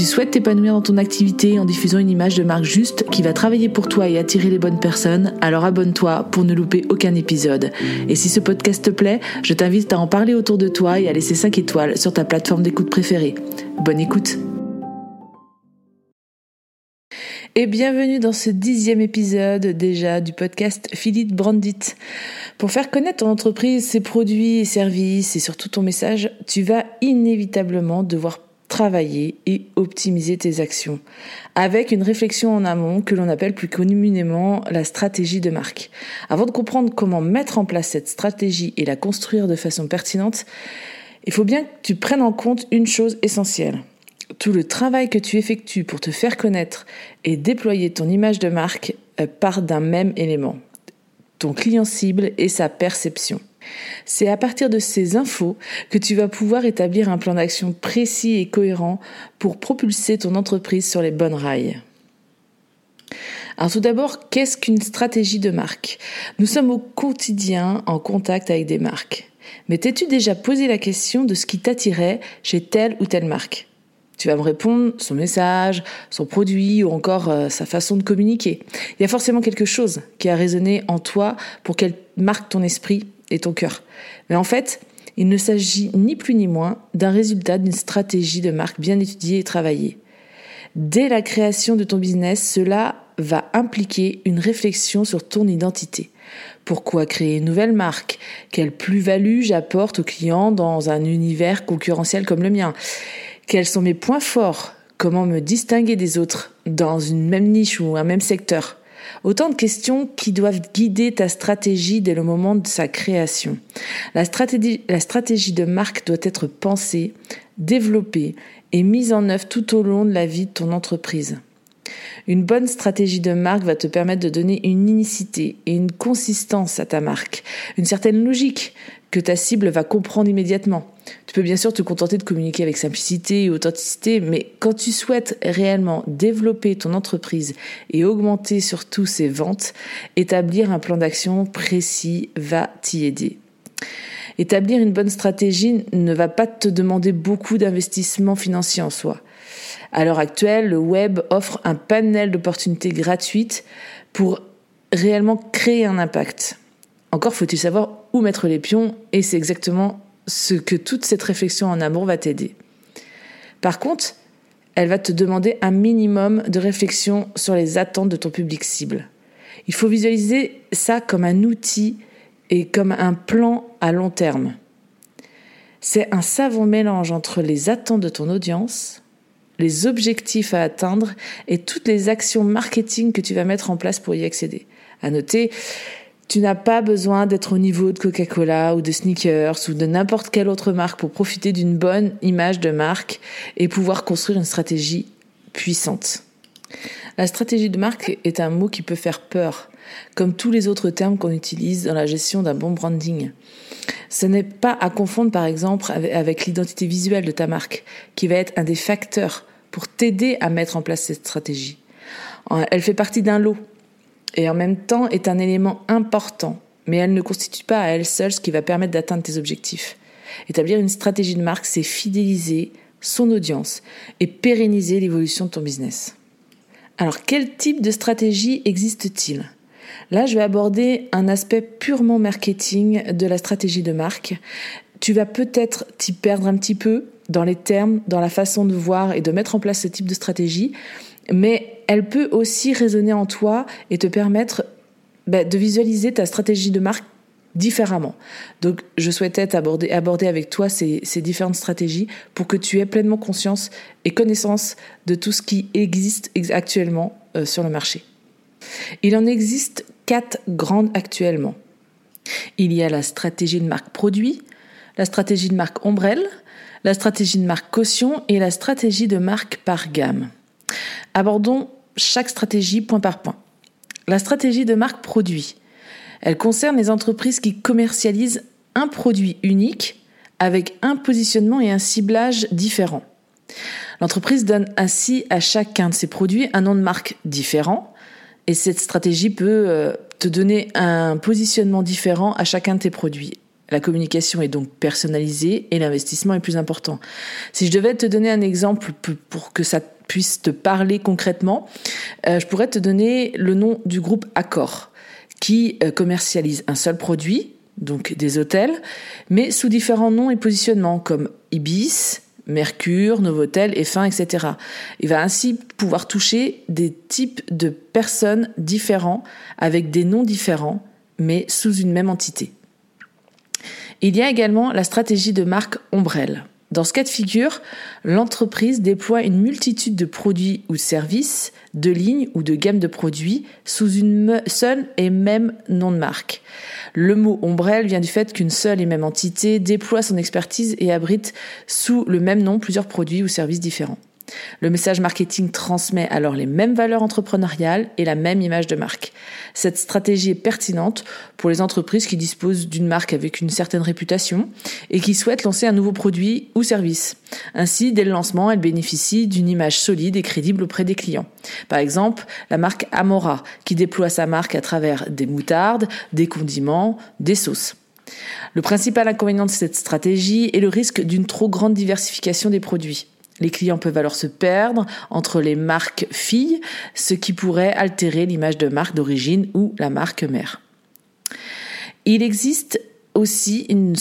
tu souhaites t'épanouir dans ton activité en diffusant une image de marque juste qui va travailler pour toi et attirer les bonnes personnes, alors abonne-toi pour ne louper aucun épisode. Et si ce podcast te plaît, je t'invite à en parler autour de toi et à laisser 5 étoiles sur ta plateforme d'écoute préférée. Bonne écoute et bienvenue dans ce dixième épisode déjà du podcast Philippe Brandit. Pour faire connaître ton entreprise, ses produits et services et surtout ton message, tu vas inévitablement devoir travailler et optimiser tes actions, avec une réflexion en amont que l'on appelle plus communément la stratégie de marque. Avant de comprendre comment mettre en place cette stratégie et la construire de façon pertinente, il faut bien que tu prennes en compte une chose essentielle. Tout le travail que tu effectues pour te faire connaître et déployer ton image de marque euh, part d'un même élément, ton client cible et sa perception. C'est à partir de ces infos que tu vas pouvoir établir un plan d'action précis et cohérent pour propulser ton entreprise sur les bonnes rails. Alors tout d'abord, qu'est-ce qu'une stratégie de marque? Nous sommes au quotidien en contact avec des marques. Mais t'es-tu déjà posé la question de ce qui t'attirait chez telle ou telle marque? Tu vas me répondre son message, son produit ou encore euh, sa façon de communiquer. Il y a forcément quelque chose qui a résonné en toi pour qu'elle marque ton esprit et ton cœur. Mais en fait, il ne s'agit ni plus ni moins d'un résultat d'une stratégie de marque bien étudiée et travaillée. Dès la création de ton business, cela va impliquer une réflexion sur ton identité. Pourquoi créer une nouvelle marque? Quelle plus-value j'apporte aux clients dans un univers concurrentiel comme le mien? Quels sont mes points forts? Comment me distinguer des autres dans une même niche ou un même secteur? Autant de questions qui doivent guider ta stratégie dès le moment de sa création. La stratégie, de marque doit être pensée, développée et mise en œuvre tout au long de la vie de ton entreprise. Une bonne stratégie de marque va te permettre de donner une unicité et une consistance à ta marque, une certaine logique que ta cible va comprendre immédiatement. Tu peux bien sûr te contenter de communiquer avec simplicité et authenticité, mais quand tu souhaites réellement développer ton entreprise et augmenter surtout ses ventes, établir un plan d'action précis va t'y aider. Établir une bonne stratégie ne va pas te demander beaucoup d'investissement financier en soi. À l'heure actuelle, le web offre un panel d'opportunités gratuites pour réellement créer un impact. Encore faut-il savoir où mettre les pions et c'est exactement ce que toute cette réflexion en amour va t'aider. Par contre, elle va te demander un minimum de réflexion sur les attentes de ton public cible. Il faut visualiser ça comme un outil et comme un plan à long terme. C'est un savant mélange entre les attentes de ton audience, les objectifs à atteindre et toutes les actions marketing que tu vas mettre en place pour y accéder. À noter, tu n'as pas besoin d'être au niveau de Coca-Cola ou de Sneakers ou de n'importe quelle autre marque pour profiter d'une bonne image de marque et pouvoir construire une stratégie puissante. La stratégie de marque est un mot qui peut faire peur, comme tous les autres termes qu'on utilise dans la gestion d'un bon branding. Ce n'est pas à confondre par exemple avec l'identité visuelle de ta marque, qui va être un des facteurs pour t'aider à mettre en place cette stratégie. Elle fait partie d'un lot et en même temps est un élément important, mais elle ne constitue pas à elle seule ce qui va permettre d'atteindre tes objectifs. Établir une stratégie de marque, c'est fidéliser son audience et pérenniser l'évolution de ton business. Alors, quel type de stratégie existe-t-il? Là, je vais aborder un aspect purement marketing de la stratégie de marque. Tu vas peut-être t'y perdre un petit peu dans les termes, dans la façon de voir et de mettre en place ce type de stratégie, mais elle peut aussi résonner en toi et te permettre bah, de visualiser ta stratégie de marque différemment. Donc, je souhaitais aborder, aborder avec toi ces, ces, différentes stratégies pour que tu aies pleinement conscience et connaissance de tout ce qui existe actuellement euh, sur le marché. Il en existe quatre grandes actuellement. Il y a la stratégie de marque produit, la stratégie de marque ombrelle, la stratégie de marque caution et la stratégie de marque par gamme. Abordons chaque stratégie point par point. La stratégie de marque produit. Elle concerne les entreprises qui commercialisent un produit unique avec un positionnement et un ciblage différents. L'entreprise donne ainsi à chacun de ses produits un nom de marque différent et cette stratégie peut euh, te donner un positionnement différent à chacun de tes produits. La communication est donc personnalisée et l'investissement est plus important. Si je devais te donner un exemple pour que ça puisse te parler concrètement, euh, je pourrais te donner le nom du groupe Accor qui euh, commercialise un seul produit, donc des hôtels, mais sous différents noms et positionnements comme Ibis, Mercure, Novotel, F1, etc. Il va ainsi pouvoir toucher des types de personnes différents avec des noms différents, mais sous une même entité. Il y a également la stratégie de marque ombrelle. Dans ce cas de figure, l'entreprise déploie une multitude de produits ou services, de lignes ou de gammes de produits sous une seule et même nom de marque. Le mot ombrelle vient du fait qu'une seule et même entité déploie son expertise et abrite sous le même nom plusieurs produits ou services différents. Le message marketing transmet alors les mêmes valeurs entrepreneuriales et la même image de marque. Cette stratégie est pertinente pour les entreprises qui disposent d'une marque avec une certaine réputation et qui souhaitent lancer un nouveau produit ou service. Ainsi, dès le lancement, elle bénéficie d'une image solide et crédible auprès des clients. Par exemple, la marque Amora, qui déploie sa marque à travers des moutardes, des condiments, des sauces. Le principal inconvénient de cette stratégie est le risque d'une trop grande diversification des produits. Les clients peuvent alors se perdre entre les marques filles, ce qui pourrait altérer l'image de marque d'origine ou la marque mère. Il existe aussi une,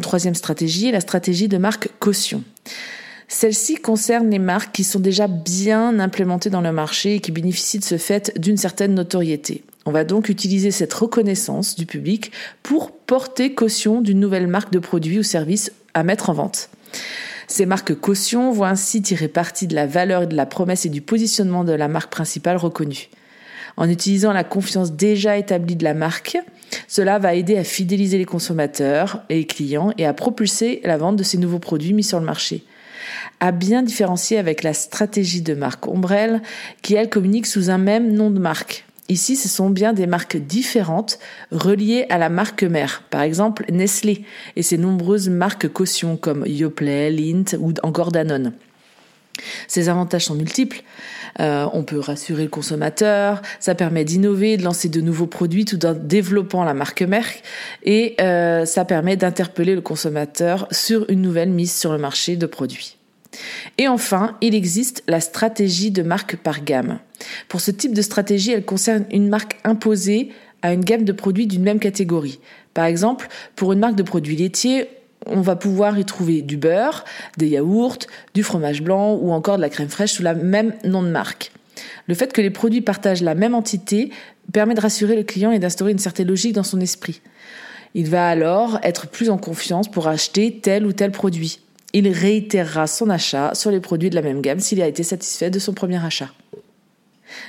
troisième stratégie, la stratégie de marque caution. Celle-ci concerne les marques qui sont déjà bien implémentées dans le marché et qui bénéficient de ce fait d'une certaine notoriété. On va donc utiliser cette reconnaissance du public pour porter caution d'une nouvelle marque de produit ou service à mettre en vente. Ces marques caution vont ainsi tirer parti de la valeur de la promesse et du positionnement de la marque principale reconnue. En utilisant la confiance déjà établie de la marque, cela va aider à fidéliser les consommateurs et les clients et à propulser la vente de ces nouveaux produits mis sur le marché. À bien différencier avec la stratégie de marque Ombrelle qui elle communique sous un même nom de marque. Ici, ce sont bien des marques différentes reliées à la marque mère. Par exemple, Nestlé et ses nombreuses marques caution comme Yoplait, Lindt ou encore Danone. Ces avantages sont multiples. Euh, on peut rassurer le consommateur, ça permet d'innover, de lancer de nouveaux produits tout en développant la marque mère et euh, ça permet d'interpeller le consommateur sur une nouvelle mise sur le marché de produits. Et enfin, il existe la stratégie de marque par gamme. Pour ce type de stratégie, elle concerne une marque imposée à une gamme de produits d'une même catégorie. Par exemple, pour une marque de produits laitiers, on va pouvoir y trouver du beurre, des yaourts, du fromage blanc ou encore de la crème fraîche sous la même nom de marque. Le fait que les produits partagent la même entité permet de rassurer le client et d'instaurer une certaine logique dans son esprit. Il va alors être plus en confiance pour acheter tel ou tel produit il réitérera son achat sur les produits de la même gamme s'il a été satisfait de son premier achat.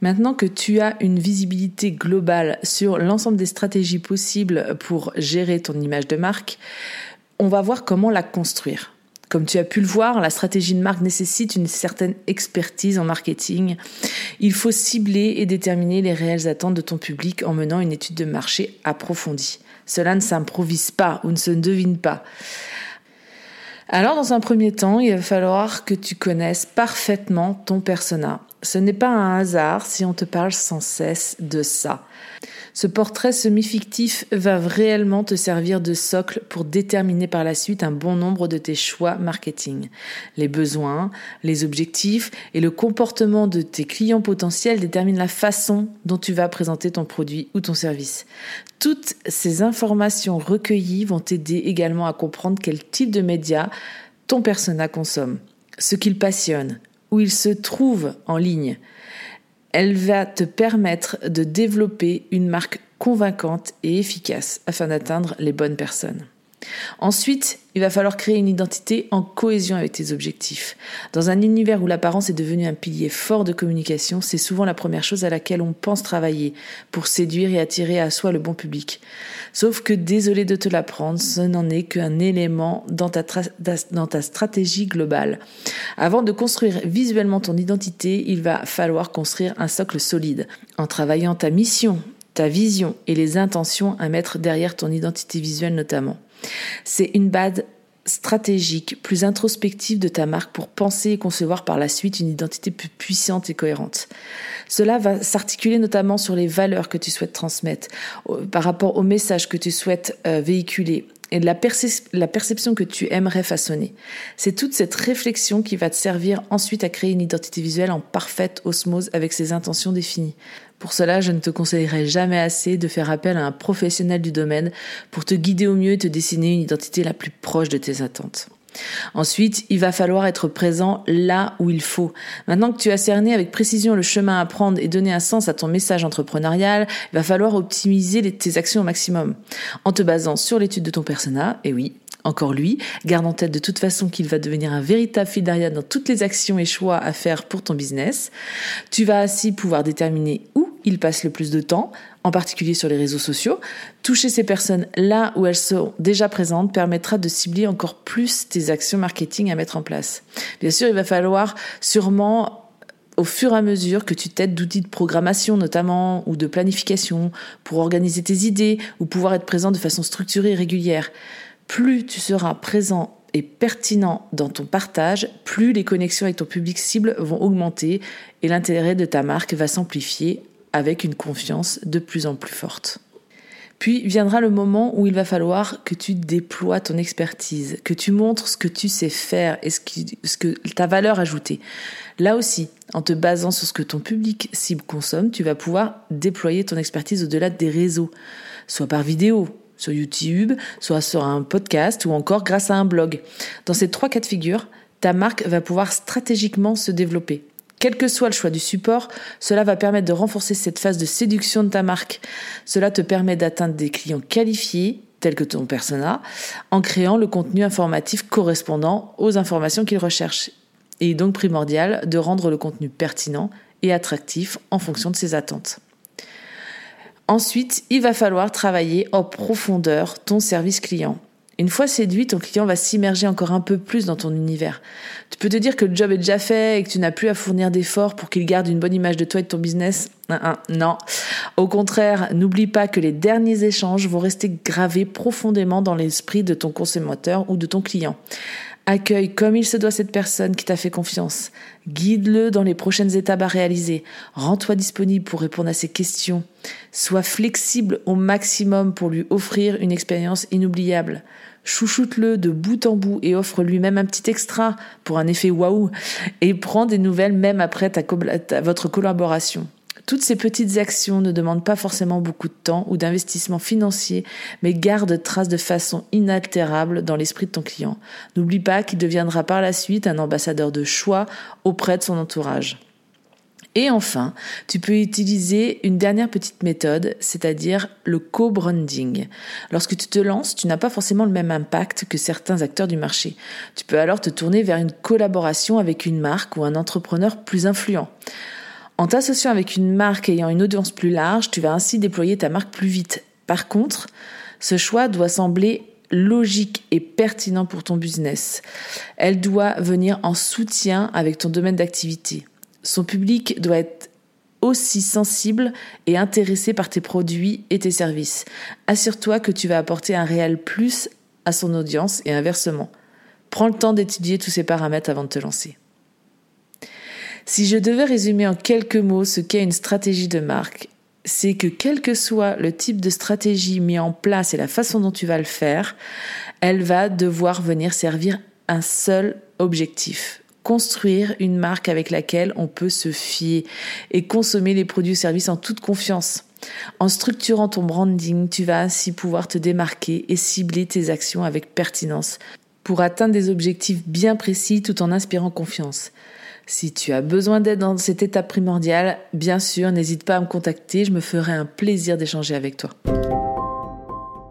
Maintenant que tu as une visibilité globale sur l'ensemble des stratégies possibles pour gérer ton image de marque, on va voir comment la construire. Comme tu as pu le voir, la stratégie de marque nécessite une certaine expertise en marketing. Il faut cibler et déterminer les réelles attentes de ton public en menant une étude de marché approfondie. Cela ne s'improvise pas ou ne se devine pas. Alors, dans un premier temps, il va falloir que tu connaisses parfaitement ton persona. Ce n'est pas un hasard si on te parle sans cesse de ça. Ce portrait semi-fictif va réellement te servir de socle pour déterminer par la suite un bon nombre de tes choix marketing. Les besoins, les objectifs et le comportement de tes clients potentiels déterminent la façon dont tu vas présenter ton produit ou ton service. Toutes ces informations recueillies vont t'aider également à comprendre quel type de médias ton persona consomme, ce qu'il passionne, où il se trouve en ligne elle va te permettre de développer une marque convaincante et efficace afin d'atteindre les bonnes personnes. Ensuite, il va falloir créer une identité en cohésion avec tes objectifs. Dans un univers où l'apparence est devenue un pilier fort de communication, c'est souvent la première chose à laquelle on pense travailler pour séduire et attirer à soi le bon public. Sauf que, désolé de te l'apprendre, ce n'en est qu'un élément dans ta, dans ta stratégie globale. Avant de construire visuellement ton identité, il va falloir construire un socle solide. En travaillant ta mission, ta vision et les intentions à mettre derrière ton identité visuelle notamment. C'est une base stratégique, plus introspective de ta marque pour penser et concevoir par la suite une identité plus puissante et cohérente. Cela va s'articuler notamment sur les valeurs que tu souhaites transmettre, par rapport au message que tu souhaites euh, véhiculer et la, la perception que tu aimerais façonner. C'est toute cette réflexion qui va te servir ensuite à créer une identité visuelle en parfaite osmose avec ses intentions définies. Pour cela, je ne te conseillerais jamais assez de faire appel à un professionnel du domaine pour te guider au mieux et te dessiner une identité la plus proche de tes attentes. Ensuite, il va falloir être présent là où il faut. Maintenant que tu as cerné avec précision le chemin à prendre et donner un sens à ton message entrepreneurial, il va falloir optimiser tes actions au maximum. En te basant sur l'étude de ton persona, et oui, encore lui, garde en tête de toute façon qu'il va devenir un véritable fil d'Ariane dans toutes les actions et choix à faire pour ton business. Tu vas ainsi pouvoir déterminer où il passe le plus de temps, en particulier sur les réseaux sociaux. Toucher ces personnes là où elles sont déjà présentes permettra de cibler encore plus tes actions marketing à mettre en place. Bien sûr, il va falloir sûrement au fur et à mesure que tu t'aides d'outils de programmation notamment ou de planification pour organiser tes idées ou pouvoir être présent de façon structurée et régulière plus tu seras présent et pertinent dans ton partage, plus les connexions avec ton public cible vont augmenter et l'intérêt de ta marque va s'amplifier avec une confiance de plus en plus forte. Puis viendra le moment où il va falloir que tu déploies ton expertise, que tu montres ce que tu sais faire et ce, que ta valeur ajoutée. Là aussi, en te basant sur ce que ton public cible consomme, tu vas pouvoir déployer ton expertise au-delà des réseaux, soit par vidéo, sur YouTube, soit sur un podcast ou encore grâce à un blog. Dans ces trois cas de figure, ta marque va pouvoir stratégiquement se développer. Quel que soit le choix du support, cela va permettre de renforcer cette phase de séduction de ta marque. Cela te permet d'atteindre des clients qualifiés, tels que ton persona, en créant le contenu informatif correspondant aux informations qu'ils recherchent. Il est donc primordial de rendre le contenu pertinent et attractif en fonction de ses attentes. Ensuite, il va falloir travailler en profondeur ton service client. Une fois séduit, ton client va s'immerger encore un peu plus dans ton univers. Tu peux te dire que le job est déjà fait et que tu n'as plus à fournir d'efforts pour qu'il garde une bonne image de toi et de ton business. Non. Au contraire, n'oublie pas que les derniers échanges vont rester gravés profondément dans l'esprit de ton consommateur ou de ton client. Accueille comme il se doit cette personne qui t'a fait confiance. Guide-le dans les prochaines étapes à réaliser. Rends-toi disponible pour répondre à ses questions. Sois flexible au maximum pour lui offrir une expérience inoubliable. Chouchoute-le de bout en bout et offre lui-même un petit extra pour un effet waouh. Et prends des nouvelles même après votre collaboration. Toutes ces petites actions ne demandent pas forcément beaucoup de temps ou d'investissement financier, mais gardent trace de façon inaltérable dans l'esprit de ton client. N'oublie pas qu'il deviendra par la suite un ambassadeur de choix auprès de son entourage. Et enfin, tu peux utiliser une dernière petite méthode, c'est-à-dire le co-branding. Lorsque tu te lances, tu n'as pas forcément le même impact que certains acteurs du marché. Tu peux alors te tourner vers une collaboration avec une marque ou un entrepreneur plus influent. En t'associant avec une marque ayant une audience plus large, tu vas ainsi déployer ta marque plus vite. Par contre, ce choix doit sembler logique et pertinent pour ton business. Elle doit venir en soutien avec ton domaine d'activité. Son public doit être aussi sensible et intéressé par tes produits et tes services. Assure-toi que tu vas apporter un réel plus à son audience et inversement. Prends le temps d'étudier tous ces paramètres avant de te lancer. Si je devais résumer en quelques mots ce qu'est une stratégie de marque, c'est que quel que soit le type de stratégie mis en place et la façon dont tu vas le faire, elle va devoir venir servir un seul objectif. Construire une marque avec laquelle on peut se fier et consommer les produits et services en toute confiance. En structurant ton branding, tu vas ainsi pouvoir te démarquer et cibler tes actions avec pertinence pour atteindre des objectifs bien précis tout en inspirant confiance. Si tu as besoin d'aide dans cette étape primordiale, bien sûr, n'hésite pas à me contacter, je me ferai un plaisir d'échanger avec toi.